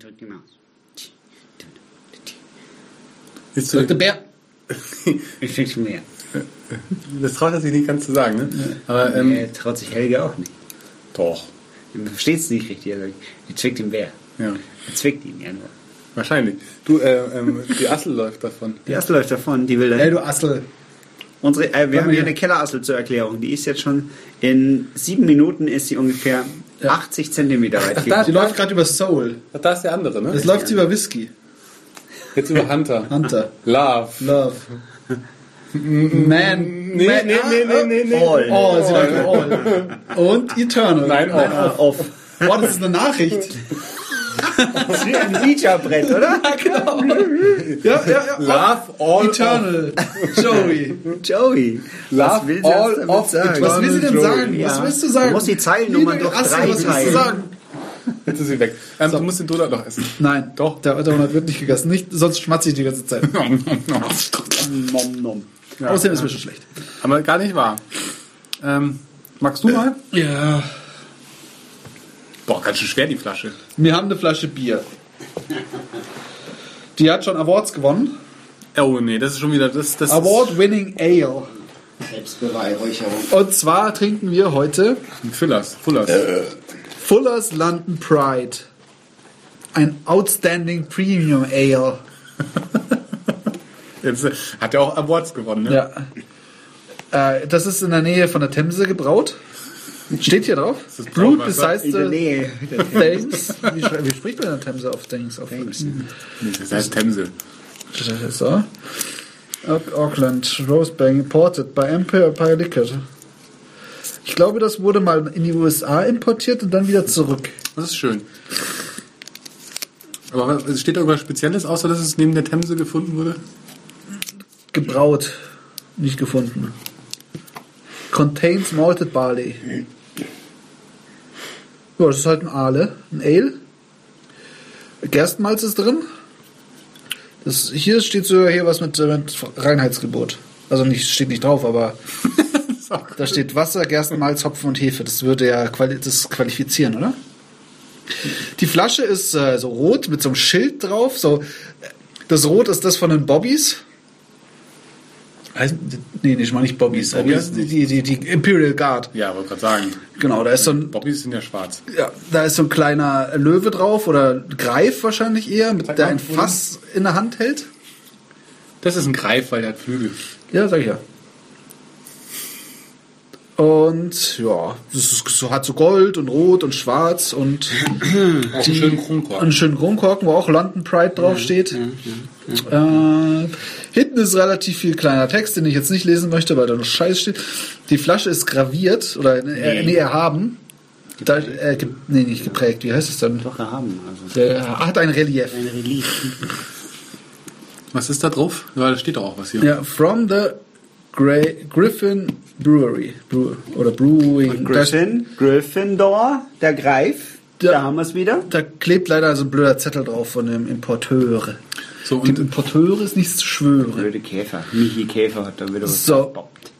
drückt die Maus. Ist Sagt der Bär. Ich krieg's mehr. das traut er sich nicht ganz zu sagen, ne? Aber, ähm, äh, traut sich Helge auch nicht. doch. Versteht es nicht richtig. Also, die zwickt den Bär. Ja, Er zwickt ihn ja nur. wahrscheinlich. Du, äh, ähm, die Assel läuft davon. Die erste läuft davon, die will Ey, dahin. du Assel. Unsere, äh, wir Komm haben hier eine Kellerassel zur Erklärung. Die ist jetzt schon in sieben Minuten ist sie ungefähr 80 Zentimeter weit. Da, die läuft gerade über Soul. Ach, da ist der andere, ne? Das läuft sie über Whisky. Jetzt über Hunter. Hunter. Love. Love. Man. Nee, Man, nee, nee, nee, nee, nee. All. Oh, sie läuft über All. Und Eternal. Nein, Äh, auch. auf. Boah, das ist eine Nachricht. Das ist wie ein Ouija-Brett, oder? Ja, genau. Ja, ja, ja. Love all Eternal. Joey. Joey. Love was will all damit of sagen? Was will sie denn Joey. sagen? Was Ja. willst du sagen? Du musst die Zeilennummern durch Assel, drei was willst du sagen? Jetzt ist sie weg. Ähm, Du musst den Donut noch essen. Nein, Doch. Der Donut wird nicht gegessen. Nicht, sonst schmatze ich die ganze Zeit. Nom, nom. Außerdem ist mir schon schlecht. Aber gar nicht wahr. Ähm, magst du mal? Ja. Boah, ganz schön schwer die Flasche. Wir haben eine Flasche Bier. Die hat schon Awards gewonnen. Oh nee, das ist schon wieder das. das Award-winning Ale. Selbstbeweihräucherung. Und zwar trinken wir heute ist Füllers. Füllers. Fuller's London Pride. Ein Outstanding Premium Ale. Jetzt äh, hat er auch Awards gewonnen, ne? Ja. Äh, das ist in der Nähe von der Themse gebraut. Steht hier drauf. das Brewed Brauwasser? besides In der the Nähe. Thames. Wie, wie spricht man in der Themse auf Things? Auf Das heißt Themse. So. Auckland, Rosebank, imported by Empire Empire Liquor. Ich glaube, das wurde mal in die USA importiert und dann wieder zurück. Das ist schön. Aber was- steht da irgendwas Spezielles, außer dass es neben der Themse gefunden wurde? Gebraut, nicht gefunden. Contains malted barley. Ja, das ist halt ein Ale, ein Ale. Gerstenmalz ist drin. Das, hier steht so hier was mit, äh, mit Reinheitsgebot. Also nicht, steht nicht drauf, aber da steht Wasser, Gerstenmalz, Hopfen und Hefe. Das würde ja quali das qualifizieren, oder? Die Flasche ist äh, so rot mit so einem Schild drauf. So, das Rot ist das von den Bobbys. Heißt, nee, nee, ich meine nicht Bobbys. Bobbys die, die, die, die Imperial Guard. Ja, wollte gerade sagen. Genau, da ist so ein, Bobbys sind ja schwarz. ja, da ist so ein kleiner Löwe drauf oder Greif wahrscheinlich eher, mit der ein Fass in der Hand hält. Das ist ein Greif, weil der hat Flügel. Ja, sag ich ja. Und ja, das ist so, hat so Gold und Rot und Schwarz und Auch einen schönen Kronkorken. einen schönen Kronkorken, wo auch London Pride draufsteht. Äh, hinten ist relativ viel kleiner Text, den ich jetzt nicht lesen möchte, weil da noch Scheiß steht. Die Flasche ist graviert oder äh, nee, erhaben. Da, äh, ge nee, nicht geprägt. Wie heißt es dann? Doch haben. Also Der hat ein Relief. ein Relief. Was ist da drauf? Ja, da steht doch auch was hier. Ja, from the Grey, Griffin Brewery. Brew, oder Brewing. Griffin, Gryffindor, der Greif. Ja. Da haben wir es wieder. Da, da klebt leider so ein blöder Zettel drauf von dem Importeur. So, und Importeure ist nichts zu schwören. Blöde Käfer. Michi Käfer hat da wieder was So. geboppt.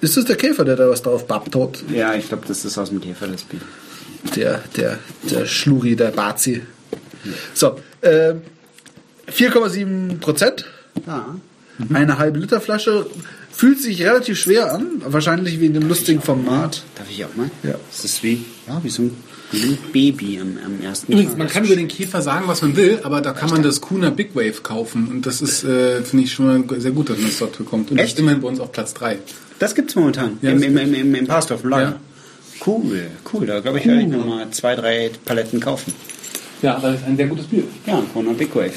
Ist das der Käfer, der da was drauf babbt hat? Ja, ich glaube, das ist aus dem Käfer, das Bier. Der, der, der Schluri, der Bazi. So, äh, 4,7 Prozent. Ja. Eine halbe Liter Flasche. Fühlt sich relativ schwer an. Wahrscheinlich wegen dem lustigen Format. Darf ich auch mal? Ja. Das ist wie, ja, wie so ein, wie Baby am, am ersten Übrigens, Tag. man kann über den Käfer sagen, was man will, aber da kann man das Kuna Big Wave kaufen. Und das ist, äh, finde ich, schon mal sehr gut, dass man das dort bekommt. Und das Echt? ist immerhin bei uns auf Platz 3. Das gibt's momentan. Ja, Im, das im, im, im, im Pastor vom Lager. Ja. Cool, cool. Da glaube ich, werde ich nochmal zwei, drei Paletten kaufen. Ja, das ist ein sehr gutes Bier. Ja, von einer Big Wave. Äh,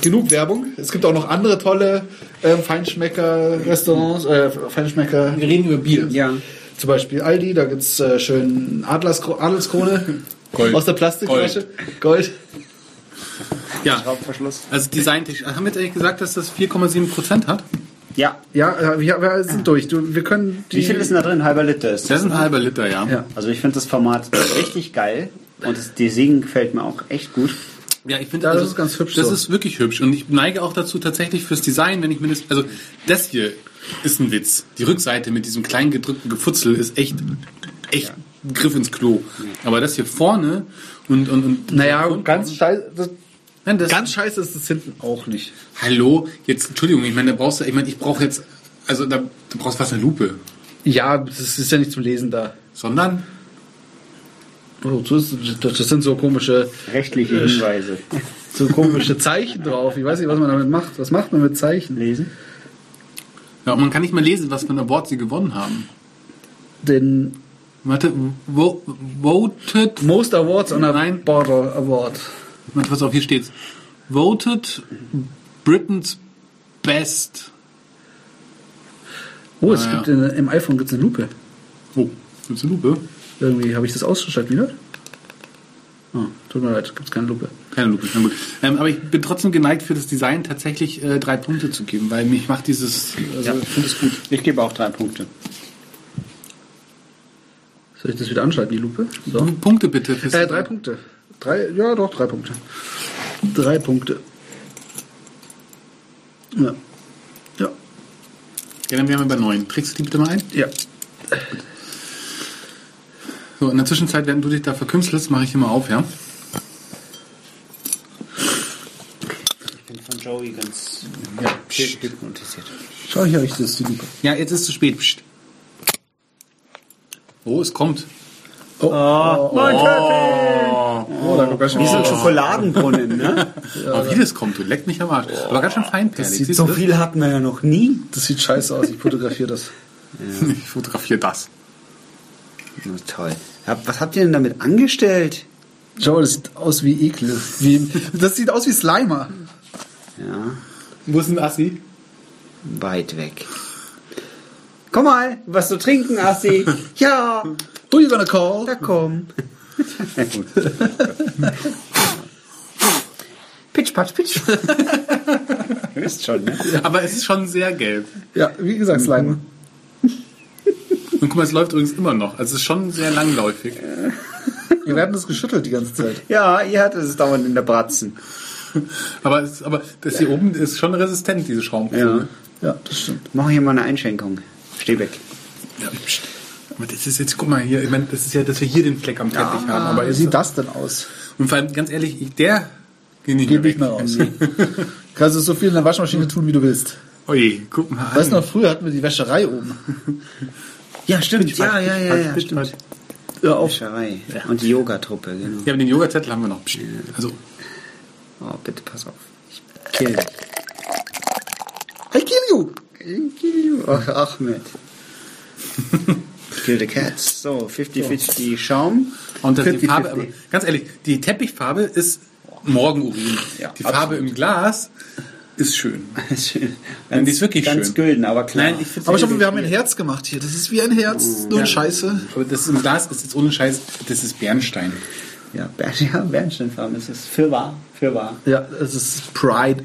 Genug Werbung. Es gibt auch noch andere tolle äh, Feinschmecker-Restaurants, äh, Feinschmecker, Wir reden über Bier. Ja. zum Beispiel Aldi, da gibt's äh, schön Adlers, Adelskrone Gold. aus der Plastikflasche. Gold. Ja, Hauptverschluss. also designtechnisch. Haben wir jetzt eigentlich gesagt, dass das 4,7 Prozent hat? Ja. Ja, äh, wir, wir sind durch. Du, wir können die. Wie viel ist denn da drin? Halber Liter ist Das ist ein halber Liter, ja. Ja. Also ich finde das Format richtig geil. Und das Design gefällt mir auch echt gut. Ja, ich finde, Ja, das also, ist ganz hübsch Das so. ist wirklich hübsch. Und ich neige auch dazu tatsächlich fürs Design, wenn ich mir das, also das hier ist ein Witz. Die Rückseite mit diesem kleinen gedrückten Gefutzel ist echt, echt ein Griff ins Klo. Aber das hier vorne und, und, und Naja, und, ganz scheiße. Das, Nein, das, ganz scheiße ist es hinten auch nicht. Hallo, jetzt, Entschuldigung, ich meine, da brauchst du, ich meine, ich brauche jetzt, also da, du brauchst fast eine Lupe. Ja, das ist ja nicht zum Lesen da. Sondern, das, das das sind so komische, Rechtliche Hinweise. so komische Zeichen drauf. Ich weiß nicht, was man damit macht. Was macht man mit Zeichen? Lesen? ja, man kann nicht mal lesen, was für ein Award sie gewonnen haben. Den Warte, vo, voted, Most Awards on a Nein. Border Award. warte, was auf hier steht. Voted Britain's Best. Oh, es Ah, gibt in, im iPhone gibt's eine Lupe. Oh, gibt's eine Lupe? Irgendwie habe ich das wieder. Oh, tut mir leid, gibt's keine Lupe. Keine Lupe, na gut. Ähm, aber ich bin trotzdem geneigt, für das Design tatsächlich äh, drei Punkte zu geben, weil mich macht dieses, also Ja. ich finde es gut. Ich gebe auch drei Punkte. Soll ich das wieder anschalten, die Lupe? So. Punkte bitte. Äh, drei Punkte. Drei, ja, doch, drei Punkte. Drei Punkte. Ja. Ja. Ja, dann wären wir bei neun. Trägst du die bitte mal ein? Ja. So, in der Zwischenzeit, während du dich da verkünstelst, mache ich hier mal auf, ja? Ich bin von Joey ganz Ja. hypnotisiert. Schau, ich das, die Lupe. Ja, jetzt ist es zu spät. Psst. Oh, es kommt. Oh, oh, Mein oh, da kommt ganz schön Wie so ein Schokoladenbrunnen, ne? Aber wie das kommt, du leckt mich am Arsch. Aber ganz schön feinperlig. sieht So viel hatten wir ja noch nie. Das sieht scheiße aus, ich fotografiere das. das? Ich fotografiere das. Na, toll. Was habt ihr denn damit angestellt? Schau, das sieht aus wie Ekel. Wie, das sieht aus wie Slimer. Ja, Wo ist ein Assi? weit weg. Komm mal, was zu trinken, Assi. ja, Who you gonna call? da komm. Gut. pitch, patsch, pitch. Ihr wisst schon, ne? Aber es ist schon sehr gelb. Ja, wie gesagt, Slimer. Und guck mal, es läuft übrigens immer noch. Also es ist schon sehr langläufig. Wir werden das geschüttelt die ganze Zeit. Ja, ihr hattet es dauernd in der Bratzen. Aber, es, aber das hier oben ist schon resistent, diese Schaumkrone. Ja. Ja, das stimmt. Mach hier mal eine Einschenkung. Steh weg. Ja. Aber das ist jetzt, guck mal hier, ich meine, das ist ja, dass wir hier den Fleck am Teppich haben. Aber wie sieht das denn aus? und vor allem, ganz ehrlich, ich, der geht nicht Geht mehr nicht mehr raus. Kannst du so viel in der Waschmaschine tun, wie du willst. Oje, guck mal Weißt du noch, früher hatten wir die Wäscherei oben. Ja, stimmt. Ja, ja, ja, ja, Pitch, stimmt. patsch. Ja, auf. Wäscherei. Und die Yogatruppe, genau. Ja, aber den Yoga-Zettel haben wir noch. Also, Oh, bitte pass auf. Ich kill dich. I kill you! Ich kill you. Ach, Ahmed. kill the cats. So, 50-50 Schaum. und das die 50-50. Farbe, aber ganz ehrlich, die Teppichfarbe ist Morgenurin. Ja, die Farbe im Glas ist schön. Schön. Nein, die ist wirklich ganz schön. gülden, aber klar. Nein, ich finde Aber schau mal, wir haben ein Herz gemacht hier. Das ist wie ein Herz, nur Ja. Scheiße. Aber das im Glas ist jetzt ohne Scheiß, das ist Bernstein. ja, Ber ja, Bernsteinfarben ist es. Für wahr, für wahr. Ja, es ist Pride.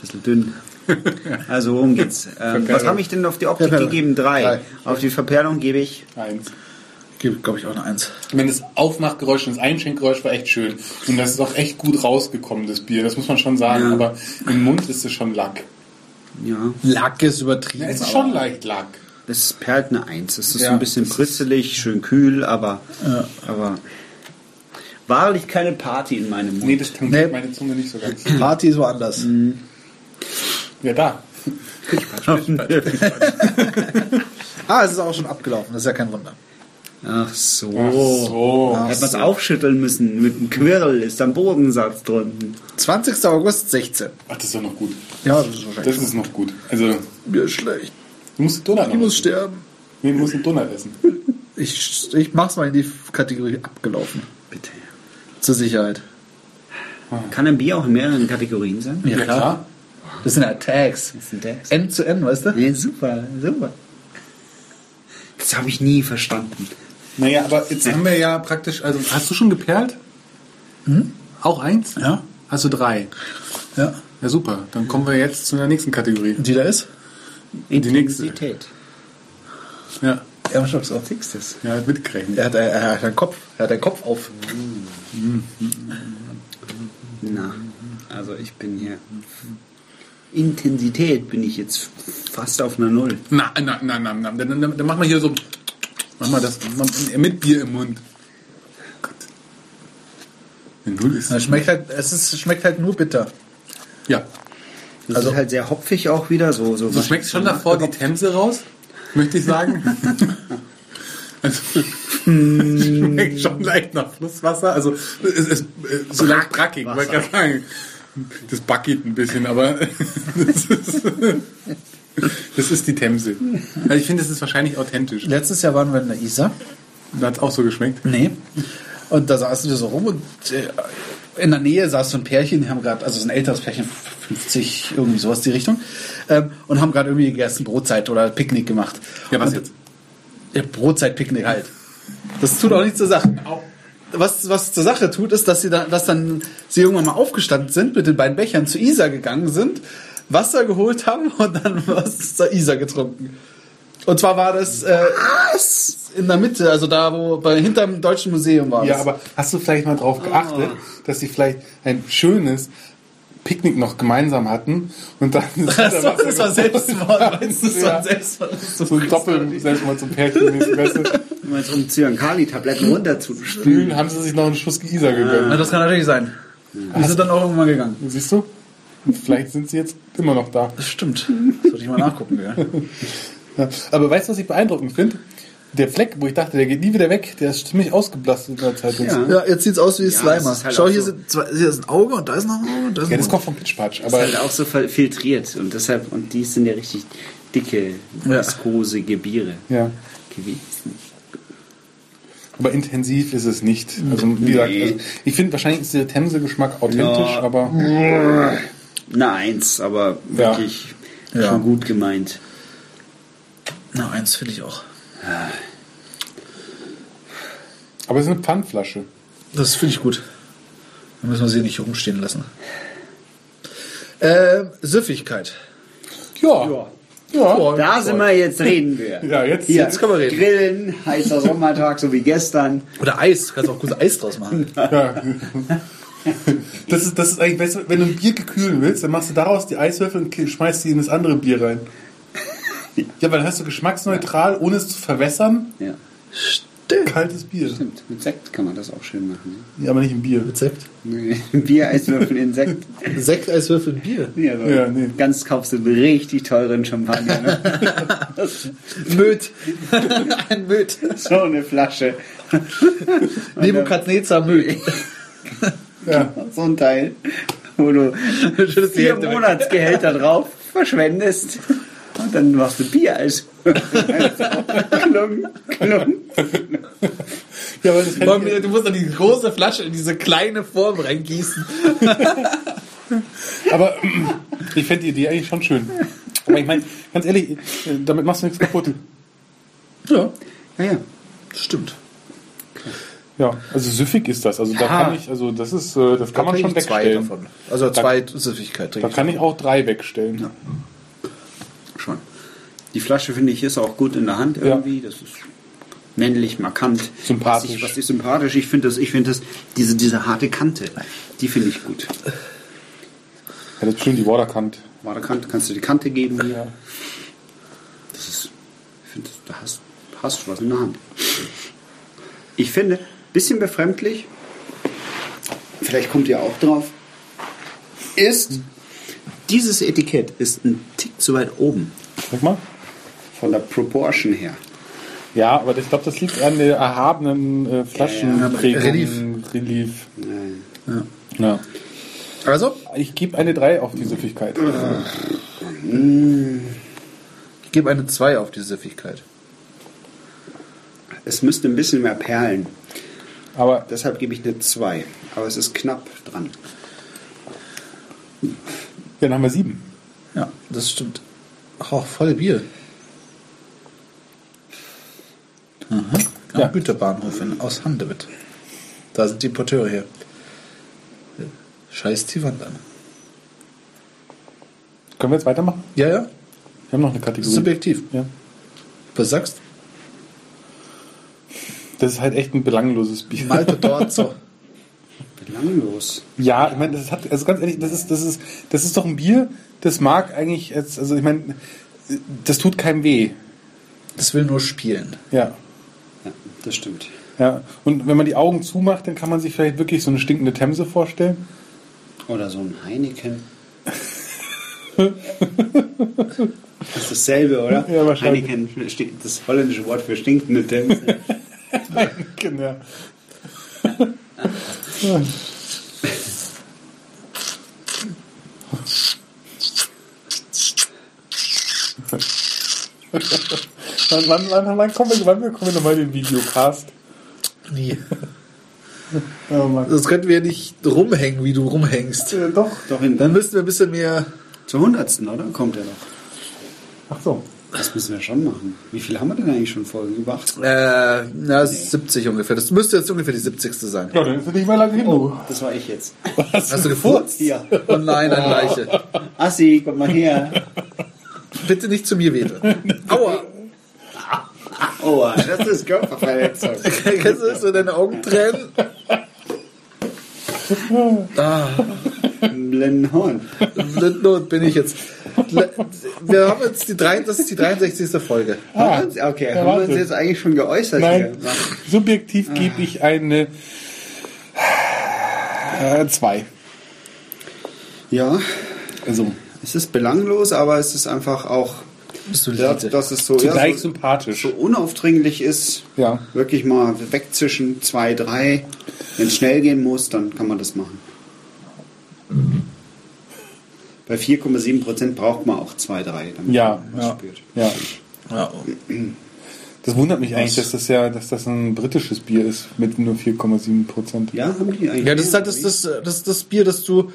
Bisschen dünn. Also worum geht's? Ähm, was habe ich denn auf die Optik Verperlung. gegeben? Drei. Drei. Auf die Verperlung gebe ich. Eins. Gibt, glaube ich, auch eine Eins. Ich meine, das Aufmachgeräusch und das Einschenkgeräusch war echt schön. Und das ist auch echt gut rausgekommen, das Bier. Das muss man schon sagen. Ja. Aber im Mund ist es schon Lack. Ja, Lack ist übertrieben. Ja, es ist aber- schon leicht Lack. das perlt eine Eins. Es ist Ja, ein bisschen bristelig, schön kühl, aber, Ja. aber wahrlich keine Party in meinem Mund. Nee, das tangiert Nee. meine Zunge nicht so ganz. Party ist woanders. Ja, da. Ah, es ist auch schon abgelaufen. Das ist ja kein Wunder. Ach so. Ach so. Hätte man es aufschütteln müssen. Mit einem Quirl ist am Bodensatz drunten. 20. August 16. Ach, das ist doch noch gut. Ja, das ist wahrscheinlich. Das ist noch gut. Also, mir ist schlecht. du musst einen Donut Ich muss essen. sterben. Nee, du musst einen Donut essen. Ich, ich mach's mal in die Kategorie abgelaufen. Bitte. Zur Sicherheit. Kann ein Bier auch in mehreren Kategorien sein? Ja, klar. Das sind ja Tags. Das sind Tags. N zu N, weißt du? Nee, super, super. Das habe ich nie verstanden. Naja, aber jetzt haben wir ja praktisch, also hast du schon geperlt? Auch eins? Ja. Hast du drei? Ja. Ja, super. Dann kommen wir jetzt zu der nächsten Kategorie. Die da ist? Die nächste. Intensität. Ja. Ja, Schluss so. Siehst du das? Ja, hat mitgerechnet. Er hat, er hat einen Kopf. Er hat einen Kopf auf. Na, also ich bin hier. Intensität bin ich jetzt fast auf einer Null. Na, na, na, na, na. Dann, dann, dann machen wir hier so. Mach mal das mit Bier im Mund. Gott. Eine Null ist. Es schmeckt halt, es ist, schmeckt halt nur bitter. Ja. Das Also- ist halt sehr hopfig auch wieder. So, so Du schmeckst schon davor die Themse raus, möchte ich sagen. Also, schmeckt schon leicht nach Flusswasser. Also, es ist so leicht brackig, wollte ich gerade sagen. Das backigt ein bisschen, aber das ist, das ist die Themse. Also ich finde, das ist wahrscheinlich authentisch. Letztes Jahr waren wir in der Isar. Da hat es auch so geschmeckt. Nee. Und da saßen wir so rum und äh, in der Nähe saß so ein Pärchen, die haben gerade, also so ein älteres Pärchen, 50, irgendwie sowas die Richtung, ähm, und haben gerade irgendwie gegessen, Brotzeit oder Picknick gemacht. Ja, was und, jetzt? Ja, Brotzeit-Picknick halt. Das tut auch nichts zur Sache. Was, was zur Sache tut, ist, dass sie dann, dass dann sie irgendwann mal aufgestanden sind, mit den beiden Bechern zu Isar gegangen sind, Wasser geholt haben und dann was zur Isar getrunken. Und zwar war das äh, in der Mitte, also da, wo bei hinterm Deutschen Museum war Ja, das. aber hast du vielleicht mal drauf geachtet, dass sie vielleicht ein schönes Picknick noch gemeinsam hatten und dann das, war, das war Selbstmord, meinst du? Das war Ja. Selbstmord. Das ist so ein Doppel Selbstmord zum Pärchen weißt du, Um jetzt um Zyankali-Tabletten runterzuspülen. spülen, haben sie sich noch einen Schuss Isar gegönnt. Na, das kann natürlich sein. Die sind dann auch irgendwann gegangen. Siehst du? Vielleicht sind sie jetzt immer noch da. Das stimmt. Sollte ich mal nachgucken, ja. Ja. Aber weißt du, was ich beeindruckend finde? Der Fleck, wo ich dachte, der geht nie wieder weg, der ist ziemlich ausgeblastet in der Zeit. jetzt. Ja. Ja, jetzt sieht's aus wie das Slimer. ist halt Schau, hier, so. sind zwei, hier ist ein Auge und da ist noch ein Auge und da ist Ja, das kommt vom Pitchpatch. ist Aber halt auch so fil- filtriert und deshalb, und die sind ja richtig dicke, Ja. viskose Gebiere ja. gewesen. Aber intensiv ist es nicht. Also, wie gesagt, Nee. also, ich finde wahrscheinlich ist der Themse-Geschmack authentisch, Ja. aber Na, eins, aber Ja. wirklich Ja. schon gut gemeint. Na, eins finde ich auch. aber es ist eine Pfandflasche. Das finde ich gut. Dann müssen wir sie nicht hier rumstehen lassen. Ähm, Süffigkeit. Ja. Ja. Ja. Da sind wir, jetzt reden wir. Ja, jetzt, Hier, jetzt können wir reden. Grillen, heißer Sommertag, so wie gestern. Oder Eis. Du kannst auch gut Eis draus machen. Ja. Das ist, das ist eigentlich, weißt du, wenn du ein Bier gekühlen willst, dann machst du daraus die Eiswürfel und schmeißt die in das andere Bier rein. Ja, weil dann hast du geschmacksneutral, ohne es zu verwässern, Ja. Kaltes Bier. stimmt. Mit Sekt kann man das auch schön machen. Ja, aber nicht im Bier. Rezept. Ne? Bier, Eiswürfel, Insekt. Sekt, Eiswürfel, Bier. Ja, so Ja, nee. Ganz kaufst du einen richtig teuren Champagner. Ne? Möd. Ein Möd. so eine Flasche. Nebukadnezar Möd. Ja. So ein Teil, wo du vier. Monatsgehälter drauf verschwendest. Und dann machst du Bier als Klung, Klung. Ja, aber das ich, Du musst dann die große Flasche in diese kleine Form reingießen. aber ich fände die Idee eigentlich schon schön. Aber ich meine, ganz ehrlich, damit machst du nichts kaputt. Ja, Ja, ja. stimmt. Ja, also süffig ist das. Also da Ja. kann ich, also das ist, äh, das kann man schon wegstellen. davon. Also zwei Süffigkeit. Da kann ich auch drei wegstellen. Schon. Die Flasche finde ich ist auch gut in der Hand irgendwie. Das ist männlich, markant. Sympathisch. Was ich, was ich sympathisch. Ich finde das, ich finde das, diese, diese harte Kante, die finde ich gut. Ja, das ist schön die Waterkant. Wahre Kante, kannst du die Kante geben hier. Ja. Das ist, ich finde, da hast, hast du was in der Hand. Ich finde, bisschen befremdlich, vielleicht kommt ihr auch drauf, ist, dieses Etikett ist ein Tick zu weit oben, Guck mal. Von der Proportion her. Ja, aber ich glaube, das liegt an der erhabenen äh, Flaschenprägung. Relief. Relief. Ja. Ja. Also, Ich gebe eine 3 auf die Süffigkeit. ich gebe eine 2 auf die Süffigkeit. Es müsste ein bisschen mehr perlen. Aber Deshalb gebe ich eine 2. Aber es ist knapp dran. ja, dann haben wir 7. Ja, das stimmt. Oh, voll Bier. Aha. Am Ja. Güterbahnhof in, aus Handewitt. Da sind die Importeure her. Scheiß die Wand an. Können wir jetzt weitermachen? Ja, ja. Wir haben noch eine Kategorie. Subjektiv. Ja. Was sagst Das ist halt echt ein belangloses Bier. Malte Dorzo. Belanglos. Ja, ich meine, das hat, also ganz ehrlich, das ist, das ist, das ist doch ein Bier, das mag eigentlich jetzt, also ich meine, das tut keinem weh. Das will nur spielen. Ja. Ja, das stimmt. Ja. Und wenn man die Augen zumacht, dann kann man sich vielleicht wirklich so eine stinkende Themse vorstellen. Oder so ein Heineken. das ist dasselbe, oder? Ja, wahrscheinlich. Heineken, das holländische Wort für stinkende Themse. Genau. Wann, wann, wann, wann kommen wir, wann kommen wir nochmal in den Videocast? Nie. Oh Mann. Das könnten wir nicht rumhängen, wie du rumhängst. Äh, doch. Doch in, Dann müssten wir ein bisschen mehr. zur hundertsten, oder? Kommt er doch. Ach so. Das müssen wir schon machen. Wie viel haben wir denn eigentlich schon Folgen? Über 80? Äh, na, 70 ungefähr. Das müsste jetzt ungefähr die 70. sein. Ja, dann ist nicht mehr lange hin, du. Das war ich jetzt. Hast du gefurzt? Hier. Oh nein, ein Leiche. Assi, komm mal her. Bitte nicht zu mir, Wete. Aua! Oh, das ist Körperverletzung. Kennst du das, so deine Augen tränen? Ah, Blendenhorn. Blindnot bin ich jetzt. Wir haben jetzt die drei, das ist die 63. Folge. Uns, okay, haben wir uns jetzt eigentlich schon geäußert? Nein, hier? subjektiv gebe ich eine äh, zwei. Ja, Also es ist belanglos, aber es ist einfach auch, Du ja, dass es so, zugleich ja, so, sympathisch. so unaufdringlich ist. Ja. Wirklich mal wegzischen, zwei, drei. Wenn es schnell gehen muss, dann kann man das machen. Bei 4,7 Prozent braucht man auch zwei, drei, damit Ja, man was ja, spürt. ja. Ja. Das wundert mich eigentlich, dass das ja, dass das ein britisches Bier ist mit nur 4,7 Prozent. Ja, haben die eigentlich. ja, das ist halt das, das, das, das Bier, das du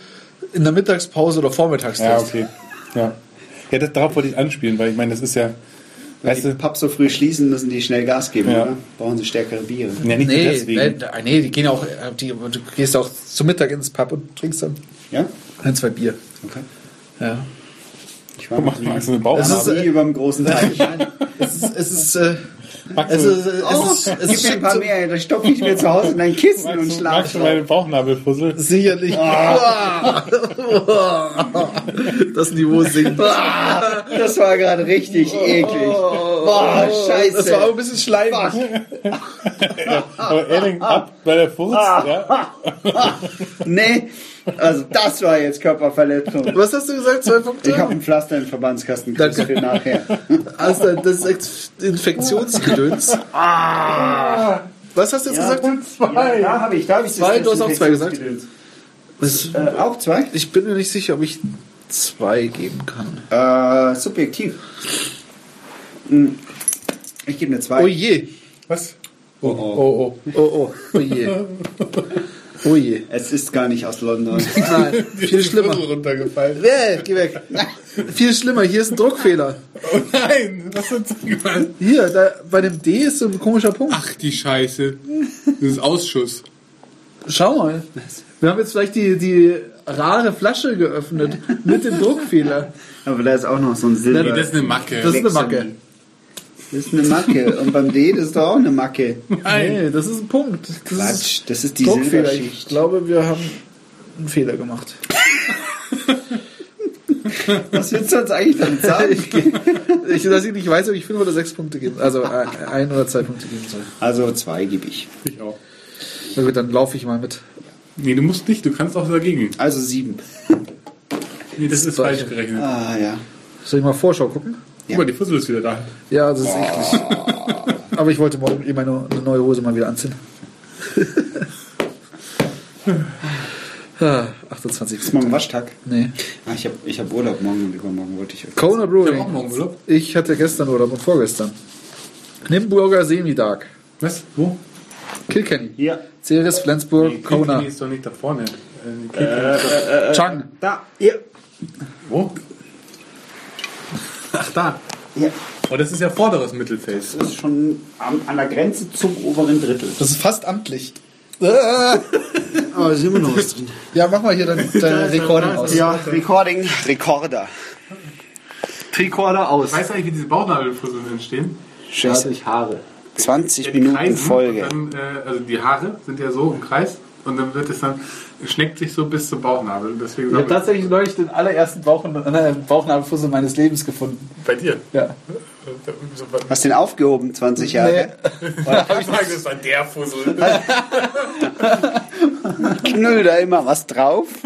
in der Mittagspause oder vormittags Ja, trinkst. okay. Ja. Ja, das, darauf wollte ich anspielen, weil ich meine, das ist ja, Wenn weißt die du, Pub so früh schließen, müssen die schnell Gas geben, Ja. oder? Brauchen sie stärkere Biere. ja nicht Nee, deswegen. nee, nee, die gehen auch, äh, die, du gehst auch zum Mittag ins Pub und trinkst dann Ja? ein, zwei Bier. Okay. Ja. Ich war Mach mal so eine Bauch. Es Das ist, ist äh, wie über dem großen Teich. Es ist, es ist, äh, Magst es Oh, ist, es gib mir ein paar mehr, da stopfe ich mir zu Hause in ein Kissen und magst, du, schlafe magst du meine Bauchnabelfussel? Sicherlich. Das Niveau sinkt. Das war gerade richtig eklig. Boah, scheiße. Das war auch ein bisschen schleimig. Aber Erling ab bei der Furz, ja. Nee, also das war jetzt Körperverletzung. Was hast du gesagt? Zwei Punkte? Ich habe ein Pflaster im Verbandskasten Danke. für nachher. Also, das ist Infektionsgedöns. Was hast du jetzt gesagt? Ja, da habe ich, da habe ich Zwei, du hast auch zwei gesagt. Das, Das, äh, auch zwei? ich bin mir nicht sicher, ob ich zwei geben kann. Äh, subjektiv. Hm. Ich gebe eine zwei. Oh je. Was? Oh, oh. Oh, oh. Oh, oh. Oh je. Oh je. Es ist gar nicht aus London. Nein, viel schlimmer. runtergefallen. Nee, geh weg. Viel schlimmer. Hier ist ein Druckfehler. Oh nein, was hat das? Hier, da, bei dem D ist so ein komischer Punkt. Ach, die Scheiße. Das ist Ausschuss. Schau mal. Wir haben jetzt vielleicht die, die rare Flasche geöffnet mit dem Druckfehler. Aber da ist auch noch so ein Silber. Nee, das ist eine Macke. Das ist eine Macke. Das ist eine Macke. Und beim D, das ist doch auch eine Macke. Nee, das ist ein Punkt. Das Quatsch, ist das ist die Druckfehler. Ich glaube, wir haben einen Fehler gemacht. Was willst du uns eigentlich damit sagen? Ich, dass ich nicht weiß, ob ich fünf oder sechs Punkte geben, also ein oder zwei Punkte geben soll. Also zwei gebe ich. Ich auch. Na gut, dann laufe ich mal mit. Nee, du musst nicht, du kannst auch dagegen. Also sieben. Nee, das ist falsch gerechnet. Ah ja. Soll ich mal Vorschau gucken? Guck mal, die Fussel ist wieder da. Ja, das ist eklig. Aber ich wollte morgen eh meine eine neue Hose mal wieder anziehen. Ah, 28 Ist morgen Waschtag? Nee. Ah, ich habe ich hab Urlaub morgen und übermorgen wollte ich. Kona Ich Brewing. hab auch morgen Urlaub. Ich hatte gestern Urlaub und vorgestern. Nimburger Semi-Dark. Was? Wo? Kilkenny. Hier. Ceres, Flensburg, Kona. Kilkenny ist doch nicht da vorne. Äh, Kilkenny ist doch- Chang. Da. Hier. Wo? Ach, da. Hier. Oh, das ist ja vorderes Mittelfeld. Das ist schon an, an der Grenze zum oberen Drittel. Das ist fast amtlich. Aber ist immer noch was drin. Ja, mach mal hier dein, deine Rekording aus. Ja, Recording. Recorder. Tricorder aus. Weißt du eigentlich, wie diese Bauchnabelfusseln entstehen? Scheiße. Haare. 20 Ja, die Minuten kreisen Folge. Dann, äh, also die Haare sind ja so im Kreis und dann wird es dann, schneckt sich so bis zum Bauchnabel. Deswegen Ich habe tatsächlich neulich den allerersten Bauch äh, Bauchnabelfussel meines Lebens gefunden. bei dir. Ja. Hast du den aufgehoben, 20 Jahre? Ich sage, das war der Fussel. Knüll da immer was drauf?